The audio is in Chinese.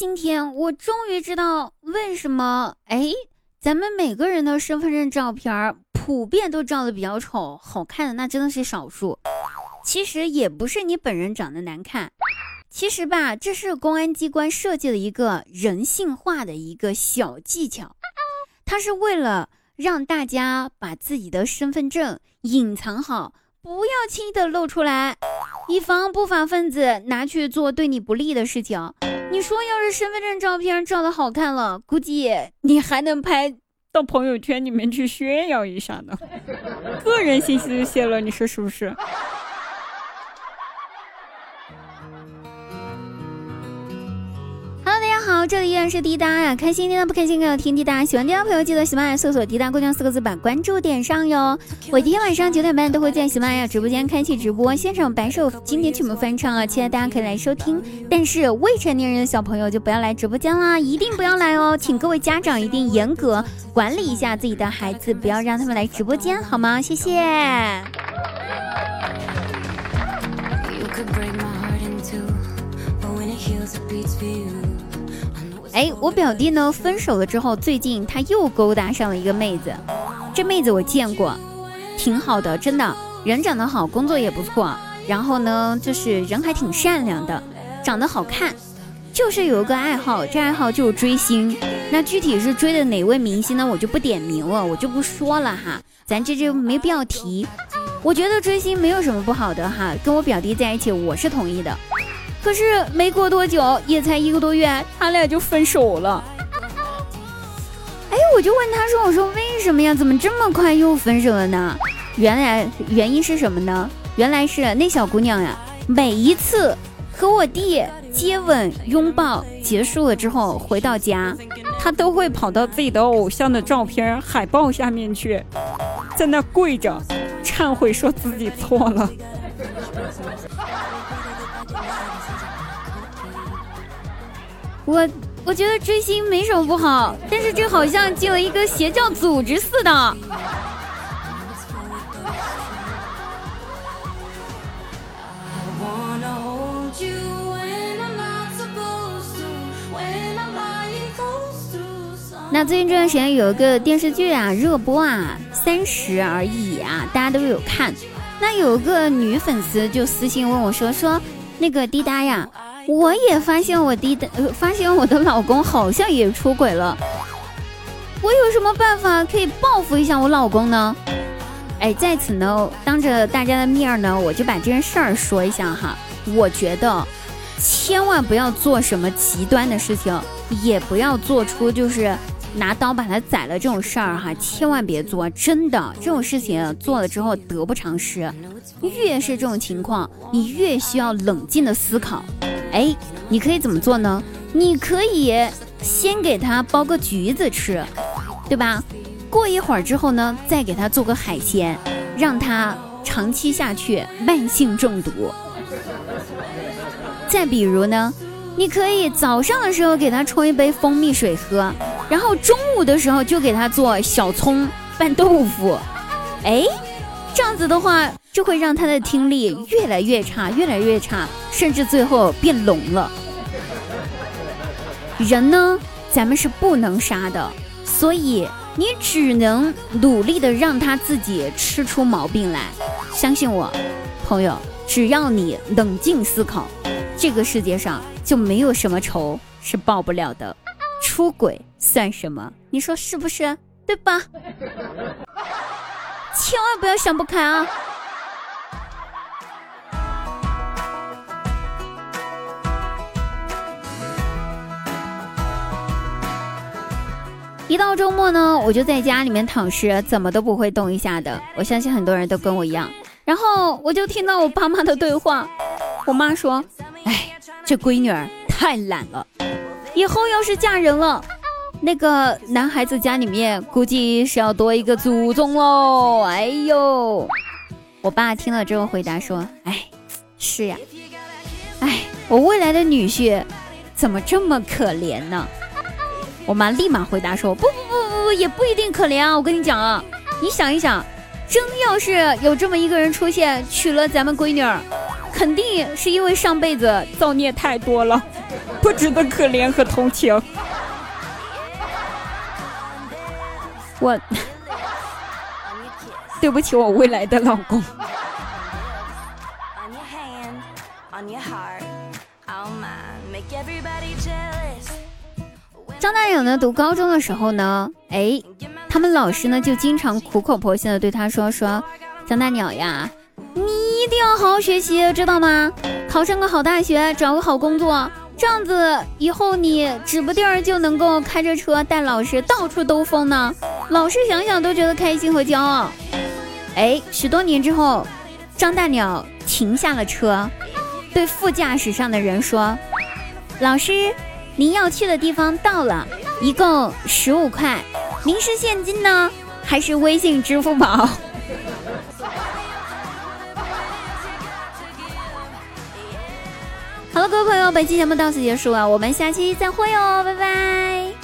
今天我终于知道为什么哎，咱们每个人的身份证照片普遍都照的比较丑，好看的那真的是少数。其实也不是你本人长得难看，其实吧，这是公安机关设计的一个人性化的一个小技巧，它是为了让大家把自己的身份证隐藏好。不要轻易的露出来，以防不法分子拿去做对你不利的事情。你说，要是身份证照片照的好看了，估计你还能拍到朋友圈里面去炫耀一下呢，个人信息泄露，你说是不是？好，这里依然是滴答呀，开心滴答不开心给我听滴答，喜欢滴答朋友记得喜马拉雅搜索“滴答姑娘”四个字把关注点上哟。我今天晚上九点半都会在喜马拉雅直播间开启直播，现场白首经典曲目翻唱啊，期待大家可以来收听。但是未成年人的小朋友就不要来直播间啦，一定不要来哦，请各位家长一定严格管理一下自己的孩子，不要让他们来直播间，好吗？谢谢。哎，我表弟呢？分手了之后，最近他又勾搭上了一个妹子。这妹子我见过，挺好的，真的，人长得好，工作也不错。然后呢，就是人还挺善良的，长得好看。就是有一个爱好，这爱好就是追星。那具体是追的哪位明星呢？我就不点名了，我就不说了哈，咱这就没必要提。我觉得追星没有什么不好的哈，跟我表弟在一起，我是同意的。可是没过多久，也才一个多月，他俩就分手了。哎，我就问他说：“我说为什么呀？怎么这么快又分手了呢？”原来原因是什么呢？原来是那小姑娘呀，每一次和我弟接吻拥抱结束了之后，回到家，她都会跑到自己的偶像的照片海报下面去，在那跪着忏悔，说自己错了。我我觉得追星没什么不好，但是这好像进了一个邪教组织似的。那最近这段时间有一个电视剧啊热播啊，三十而已啊，大家都有看。那有个女粉丝就私信问我说说那个滴答呀。我也发现我弟的，发现我的老公好像也出轨了。我有什么办法可以报复一下我老公呢？哎，在此呢，当着大家的面呢，我就把这件事儿说一下哈。我觉得，千万不要做什么极端的事情，也不要做出就是拿刀把他宰了这种事儿哈，千万别做。真的，这种事情做了之后得不偿失。越是这种情况，你越需要冷静的思考。哎，你可以怎么做呢？你可以先给他剥个橘子吃，对吧？过一会儿之后呢，再给他做个海鲜，让他长期下去慢性中毒。再比如呢，你可以早上的时候给他冲一杯蜂蜜水喝，然后中午的时候就给他做小葱拌豆腐。哎，这样子的话。就会让他的听力越来越差，越来越差，甚至最后变聋了。人呢，咱们是不能杀的，所以你只能努力的让他自己吃出毛病来。相信我，朋友，只要你冷静思考，这个世界上就没有什么仇是报不了的。出轨算什么？你说是不是？对吧？千万不要想不开啊！一到周末呢，我就在家里面躺尸，怎么都不会动一下的。我相信很多人都跟我一样。然后我就听到我爸妈的对话，我妈说：“哎，这闺女儿太懒了，以后要是嫁人了，那个男孩子家里面估计是要多一个祖宗喽。”哎呦，我爸听了之后回答说：“哎，是呀，哎，我未来的女婿怎么这么可怜呢？”我妈立马回答说：“不不不不不，也不一定可怜啊！我跟你讲啊，你想一想，真要是有这么一个人出现，娶了咱们闺女儿，肯定是因为上辈子造孽太多了，不值得可怜和同情。我对不起，我未来的老公。张大勇呢，读高中的时候呢，哎，他们老师呢就经常苦口婆心的对他说：“说张大鸟呀，你一定要好好学习，知道吗？考上个好大学，找个好工作，这样子以后你指不定就能够开着车带老师到处兜风呢。老师想想都觉得开心和骄傲。”哎，许多年之后，张大鸟停下了车，对副驾驶上的人说：“老师。”您要去的地方到了，一共十五块。您是现金呢，还是微信、支付宝？好了，各位朋友，本期节目到此结束了，我们下期再会哦，拜拜。